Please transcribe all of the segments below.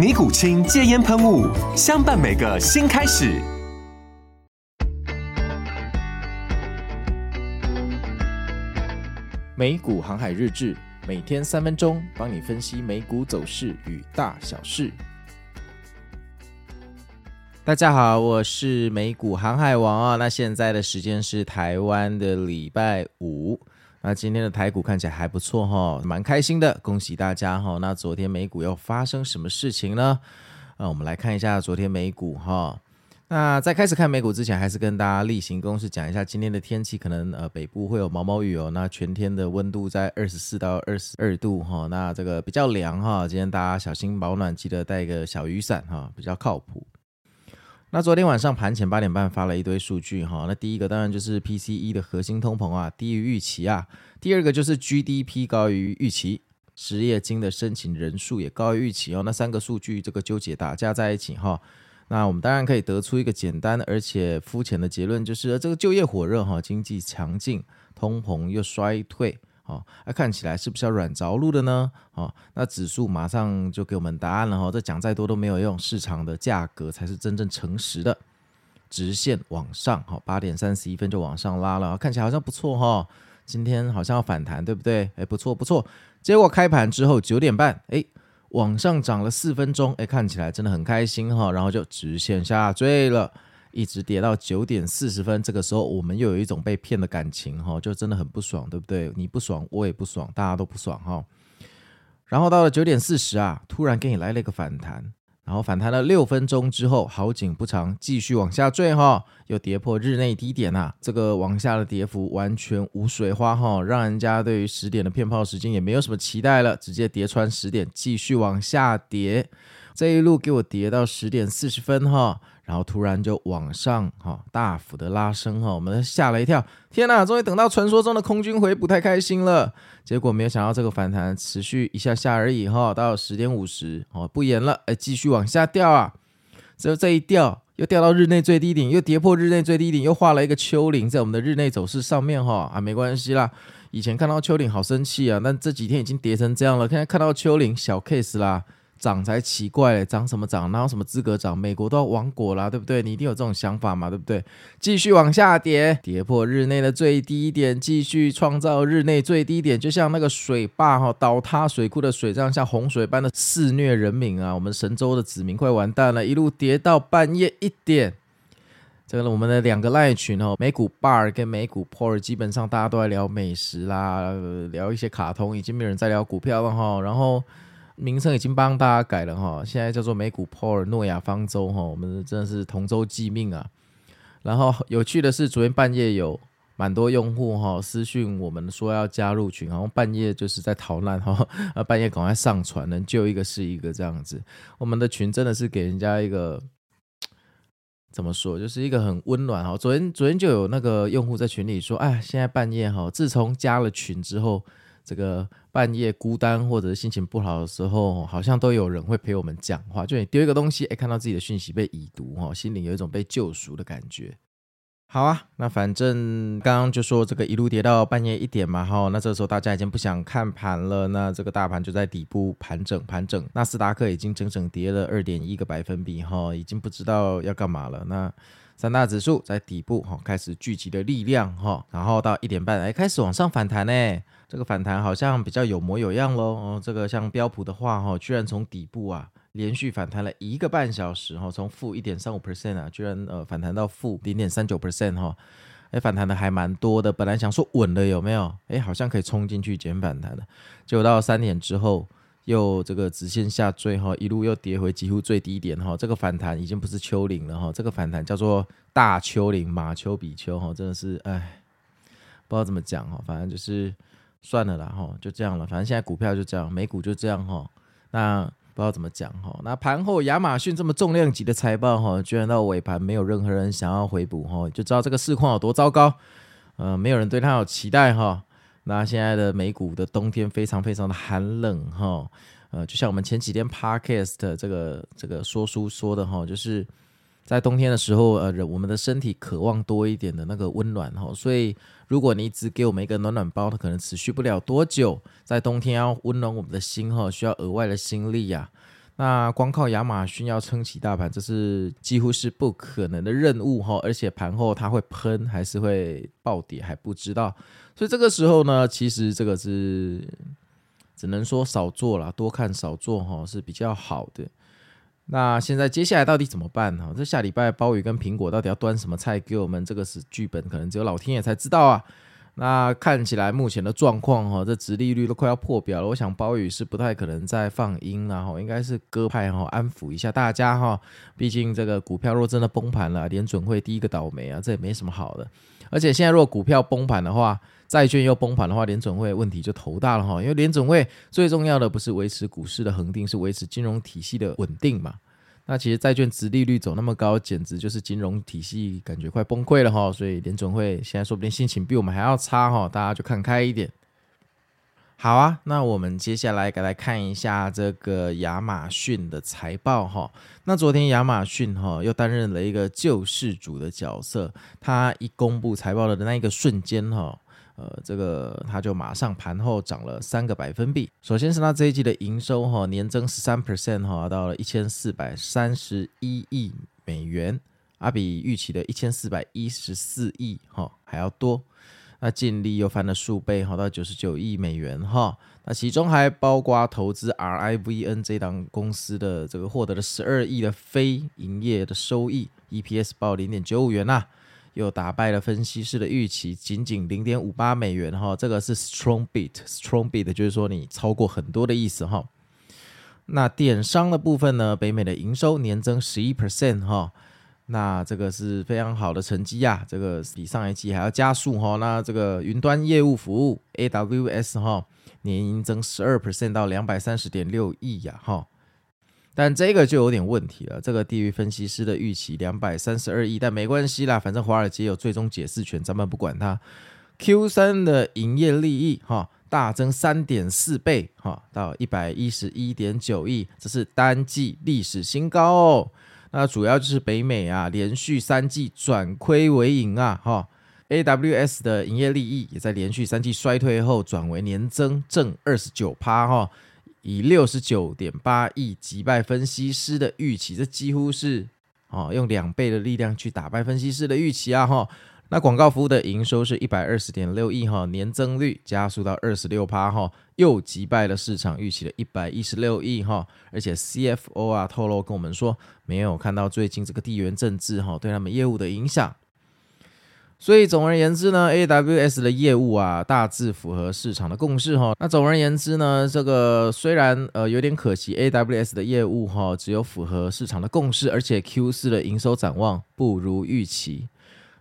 尼古清戒烟喷雾，相伴每个新开始。美股航海日志，每天三分钟，帮你分析美股走势与大小事。大家好，我是美股航海王啊。那现在的时间是台湾的礼拜五。那今天的台股看起来还不错哈，蛮开心的，恭喜大家哈。那昨天美股又发生什么事情呢？啊，我们来看一下昨天美股哈。那在开始看美股之前，还是跟大家例行公事讲一下今天的天气，可能呃北部会有毛毛雨哦。那全天的温度在二十四到二十二度哈，那这个比较凉哈。今天大家小心保暖，记得带一个小雨伞哈，比较靠谱。那昨天晚上盘前八点半发了一堆数据哈，那第一个当然就是 PCE 的核心通膨啊低于预期啊，第二个就是 GDP 高于预期，失业金的申请人数也高于预期哦，那三个数据这个纠结打架在一起哈，那我们当然可以得出一个简单而且肤浅的结论，就是这个就业火热哈，经济强劲，通膨又衰退。哦，那看起来是不是要软着陆的呢？哦，那指数马上就给我们答案了哈，这讲再多都没有用，市场的价格才是真正诚实的，直线往上，哈，八点三十一分就往上拉了，看起来好像不错哈，今天好像要反弹，对不对？哎，不错不错，结果开盘之后九点半，哎，往上涨了四分钟，哎，看起来真的很开心哈，然后就直线下坠了。一直跌到九点四十分，这个时候我们又有一种被骗的感情哈，就真的很不爽，对不对？你不爽，我也不爽，大家都不爽哈。然后到了九点四十啊，突然给你来了一个反弹，然后反弹了六分钟之后，好景不长，继续往下坠哈，又跌破日内低点呐。这个往下的跌幅完全无水花哈，让人家对于十点的骗炮时间也没有什么期待了，直接跌穿十点，继续往下跌。这一路给我跌到十点四十分哈。然后突然就往上哈，大幅的拉升哈，我们吓了一跳，天呐，终于等到传说中的空军回补，太开心了。结果没有想到这个反弹持续一下下而已哈，到十点五十哦，不演了，哎，继续往下掉啊。只有这一掉，又掉到日内最低点，又跌破日内最低点，又画了一个丘陵在我们的日内走势上面哈，啊，没关系啦。以前看到丘陵好生气啊，但这几天已经跌成这样了，现在看到丘陵小 case 啦。涨才奇怪嘞，涨什么涨？哪有什么资格涨？美国都要亡国啦，对不对？你一定有这种想法嘛，对不对？继续往下跌，跌破日内的最低点，继续创造日内最低点，就像那个水坝哈倒塌水库的水，这样像洪水般的肆虐人民啊！我们神州的子民快完蛋了，一路跌到半夜一点。这个我们的两个赖群哦，美股 Bar 跟美股 Por，基本上大家都在聊美食啦，聊一些卡通，已经没有人在聊股票了哈。然后。名称已经帮大家改了哈，现在叫做美股 Power 诺亚方舟哈，我们真的是同舟济命啊。然后有趣的是，昨天半夜有蛮多用户哈私讯我们说要加入群，然后半夜就是在逃难哈，啊 半夜赶快上船，能救一个是一个这样子。我们的群真的是给人家一个怎么说，就是一个很温暖哈。昨天昨天就有那个用户在群里说，哎，现在半夜哈，自从加了群之后。这个半夜孤单或者心情不好的时候，好像都有人会陪我们讲话。就你丢一个东西，哎，看到自己的讯息被已读，哦，心里有一种被救赎的感觉。好啊，那反正刚刚就说这个一路跌到半夜一点嘛，哈，那这时候大家已经不想看盘了，那这个大盘就在底部盘整盘整，纳斯达克已经整整跌了二点一个百分比，哈，已经不知道要干嘛了。那三大指数在底部，哈，开始聚集的力量，哈，然后到一点半，哎，开始往上反弹呢。这个反弹好像比较有模有样喽，哦，这个像标普的话，哈，居然从底部啊连续反弹了一个半小时哈，从负一点三五 percent 啊，居然呃反弹到负零点三九 percent 哈，哎，反弹的还蛮多的。本来想说稳了有没有？哎，好像可以冲进去减反弹的，结果到三点之后又这个直线下坠哈，一路又跌回几乎最低点哈。这个反弹已经不是丘陵了哈，这个反弹叫做大丘陵，马丘比丘哈，真的是哎，不知道怎么讲哈，反正就是算了啦哈，就这样了。反正现在股票就这样，美股就这样哈，那。不知道怎么讲哈，那盘后亚马逊这么重量级的财报哈，居然到尾盘没有任何人想要回补哈，就知道这个市况有多糟糕。呃，没有人对它有期待哈。那现在的美股的冬天非常非常的寒冷哈。呃，就像我们前几天 Podcast 这个这个说书说的哈，就是在冬天的时候，呃，我们的身体渴望多一点的那个温暖哈，所以。如果你只给我们一个暖暖包，它可能持续不了多久。在冬天要温暖我们的心哈，需要额外的心力呀。那光靠亚马逊要撑起大盘，这是几乎是不可能的任务哈。而且盘后它会喷还是会暴跌还不知道。所以这个时候呢，其实这个是只能说少做了，多看少做哈是比较好的。那现在接下来到底怎么办呢？这下礼拜鲍鱼跟苹果到底要端什么菜给我们？这个是剧本，可能只有老天爷才知道啊。那看起来目前的状况哈，这殖利率都快要破表了。我想鲍宇是不太可能再放鹰了哈，应该是鸽派哈，安抚一下大家哈。毕竟这个股票若真的崩盘了，联准会第一个倒霉啊，这也没什么好的。而且现在如果股票崩盘的话，债券又崩盘的话，联准会问题就头大了哈。因为联准会最重要的不是维持股市的恒定，是维持金融体系的稳定嘛。那其实债券殖利率走那么高，简直就是金融体系感觉快崩溃了哈。所以联准会现在说不定心情比我们还要差哈，大家就看开一点。好啊，那我们接下来来看一下这个亚马逊的财报哈。那昨天亚马逊哈又担任了一个救世主的角色，他一公布财报的那一个瞬间哈，呃，这个他就马上盘后涨了三个百分比。首先是他这一季的营收哈年增十三 percent 哈，到了一千四百三十一亿美元，啊，比预期的一千四百一十四亿哈还要多。那净利又翻了数倍，哈，到九十九亿美元，哈。那其中还包括投资 RIVN 这档公司的这个获得了十二亿的非营业的收益，EPS 报零点九五元呐，又打败了分析师的预期，仅仅零点五八美元，哈。这个是 strong beat，strong beat 就是说你超过很多的意思，哈。那电商的部分呢，北美的营收年增十一 percent，哈。那这个是非常好的成绩呀，这个比上一季还要加速哈。那这个云端业务服务 AWS 哈，年营增十二 percent 到两百三十点六亿呀哈。但这个就有点问题了，这个低于分析师的预期两百三十二亿，但没关系啦，反正华尔街有最终解释权，咱们不管它。Q 三的营业利益哈大增三点四倍哈，到一百一十一点九亿，这是单季历史新高哦。那主要就是北美啊，连续三季转亏为盈啊，哈，AWS 的营业利益也在连续三季衰退后转为年增正二十九趴哈，以六十九点八亿击败分析师的预期，这几乎是哦用两倍的力量去打败分析师的预期啊，哈。那广告服务的营收是一百二十点六亿哈，年增率加速到二十六趴哈，又击败了市场预期的一百一十六亿哈，而且 CFO 啊透露跟我们说，没有看到最近这个地缘政治哈对他们业务的影响，所以总而言之呢，AWS 的业务啊大致符合市场的共识哈。那总而言之呢，这个虽然呃有点可惜，AWS 的业务哈只有符合市场的共识，而且 Q 四的营收展望不如预期。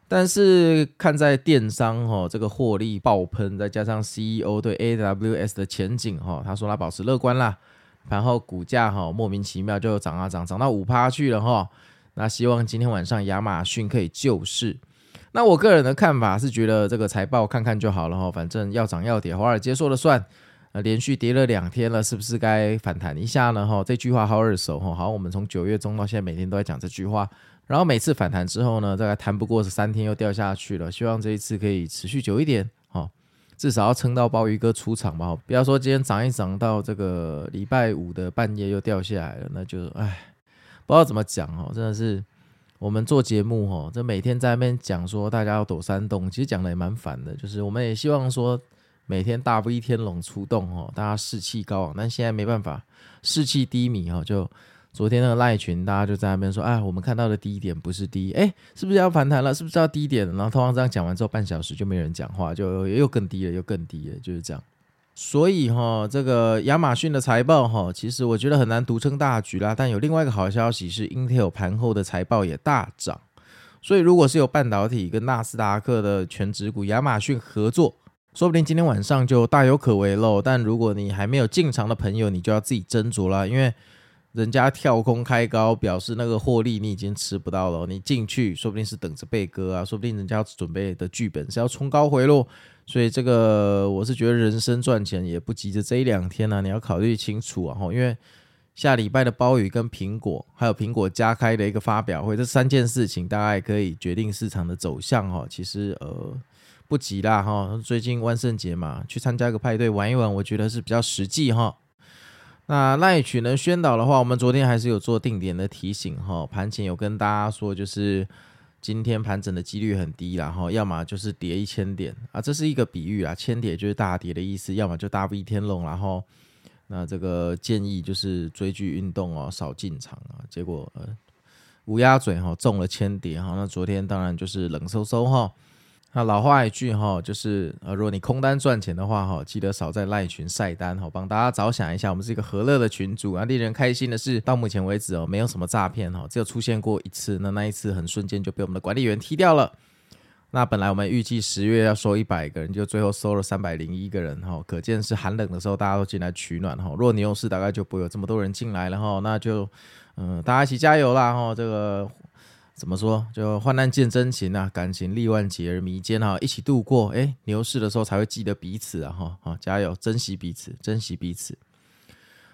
但是看在电商哈这个获利爆喷，再加上 CEO 对 AWS 的前景哈，他说他保持乐观啦。然后股价哈莫名其妙就涨啊涨，涨到五趴去了哈。那希望今天晚上亚马逊可以救市。那我个人的看法是觉得这个财报看看就好了哈，反正要涨要跌，华尔街说了算。呃，连续跌了两天了，是不是该反弹一下呢？哈，这句话好耳熟哈。好像，我们从九月中到现在每天都在讲这句话。然后每次反弹之后呢，大概弹不过是三天又掉下去了。希望这一次可以持续久一点，哈，至少要撑到鲍鱼哥出场吧。不要说今天涨一涨到这个礼拜五的半夜又掉下来了，那就唉，不知道怎么讲哦。真的是我们做节目哦，这每天在那边讲说大家要躲山洞，其实讲的也蛮烦的。就是我们也希望说每天大 V 天龙出洞哦，大家士气高昂。但现在没办法，士气低迷哈，就。昨天那个赖群，大家就在那边说，哎，我们看到的低点不是低，哎，是不是要反弹了？是不是要低点？然后通常这样讲完之后，半小时就没人讲话，就又更低了，又更低了，就是这样。所以哈，这个亚马逊的财报哈，其实我觉得很难独撑大局啦。但有另外一个好消息是，Intel 盘后的财报也大涨。所以如果是有半导体跟纳斯达克的全职股亚马逊合作，说不定今天晚上就大有可为喽。但如果你还没有进场的朋友，你就要自己斟酌啦，因为。人家跳空开高，表示那个获利你已经吃不到了。你进去，说不定是等着被割啊，说不定人家要准备的剧本是要冲高回落。所以这个我是觉得人生赚钱也不急着这一两天呢、你要考虑清楚啊。因为下礼拜的暴雨跟苹果，还有苹果加开的一个发表会，这三件事情大概可以决定市场的走向哈。其实呃不急啦哈，最近万圣节嘛，去参加个派对玩一玩，我觉得是比较实际哈。那赖曲能宣导的话，我们昨天还是有做定点的提醒哈，盘前有跟大家说，就是今天盘整的几率很低，然后要么就是跌一千点啊，这是一个比喻啊，千点就是大跌的意思，要么就大 V 天龙，然后那这个建议就是追剧运动哦，少进场啊，结果呃乌鸦嘴哈中了千点哈，那昨天当然就是冷飕飕哈。那老话一句哈，就是呃，如果你空单赚钱的话哈，记得少在赖群晒单哈，帮大家着想一下。我们是一个和乐的群组啊，令人开心的是，到目前为止哦，没有什么诈骗哈，只有出现过一次，那那一次很瞬间就被我们的管理员踢掉了。那本来我们预计十月要收一百个人，就最后收了三百零一个人哈，可见是寒冷的时候大家都进来取暖哈。如果你有事，大概就不会有这么多人进来了哈。那就嗯、大家一起加油啦哈，这个。怎么说？就患难见真情啊，感情历万劫而弥坚哈，一起度过。哎，牛市的时候才会记得彼此啊哈，好，加油，珍惜彼此，珍惜彼此。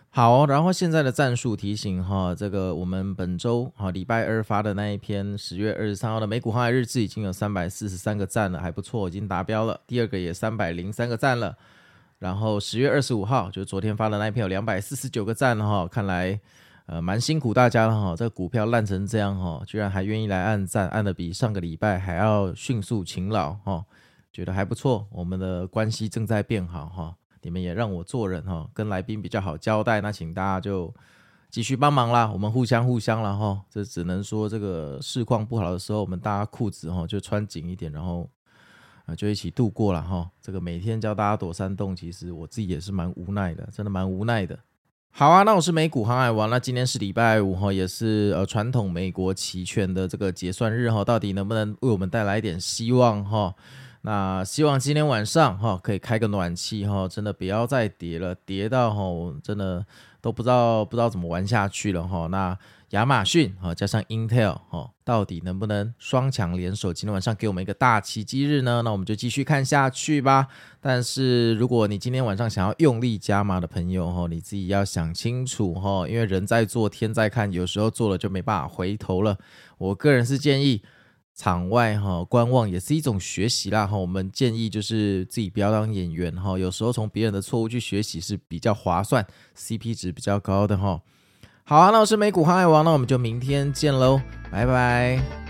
好，然后现在的战术提醒哈，这个我们本周哈礼拜二发的那一篇十月二十三号的美股航海日志已经有三百四十三个赞了，还不错，已经达标了。第二个也三百零三个赞了。然后十月二十五号就是昨天发的那一篇有两百四十九个赞哈，看来。呃，蛮辛苦大家了哈，这个股票烂成这样哈，居然还愿意来按赞，按的比上个礼拜还要迅速勤劳哈，觉得还不错。我们的关系正在变好哈，你们也让我做人哈，跟来宾比较好交代，那请大家就继续帮忙啦，我们互相互相了哈。这只能说这个市况不好的时候，我们大家裤子哈就穿紧一点，然后啊就一起度过了哈。这个每天教大家躲山洞，其实我自己也是蛮无奈的，真的蛮无奈的。好啊，那我是美股航海王。那今天是礼拜五哈，也是呃传统美国期权的这个结算日哈，到底能不能为我们带来一点希望哈？那希望今天晚上哈可以开个暖气哈，真的不要再跌了，跌到哈真的都不知道不知道怎么玩下去了哈。那。亚马逊哈加上 Intel 哈，到底能不能双强联手？今天晚上给我们一个大奇迹日呢？那我们就继续看下去吧。但是如果你今天晚上想要用力加码的朋友哈，你自己要想清楚哈，因为人在做天在看，有时候做了就没办法回头了。我个人是建议场外哈观望也是一种学习啦哈。我们建议就是自己不要当演员哈，有时候从别人的错误去学习是比较划算，CP 值比较高的哈。好啊，那我是美股航海王，那我们就明天见喽，拜拜。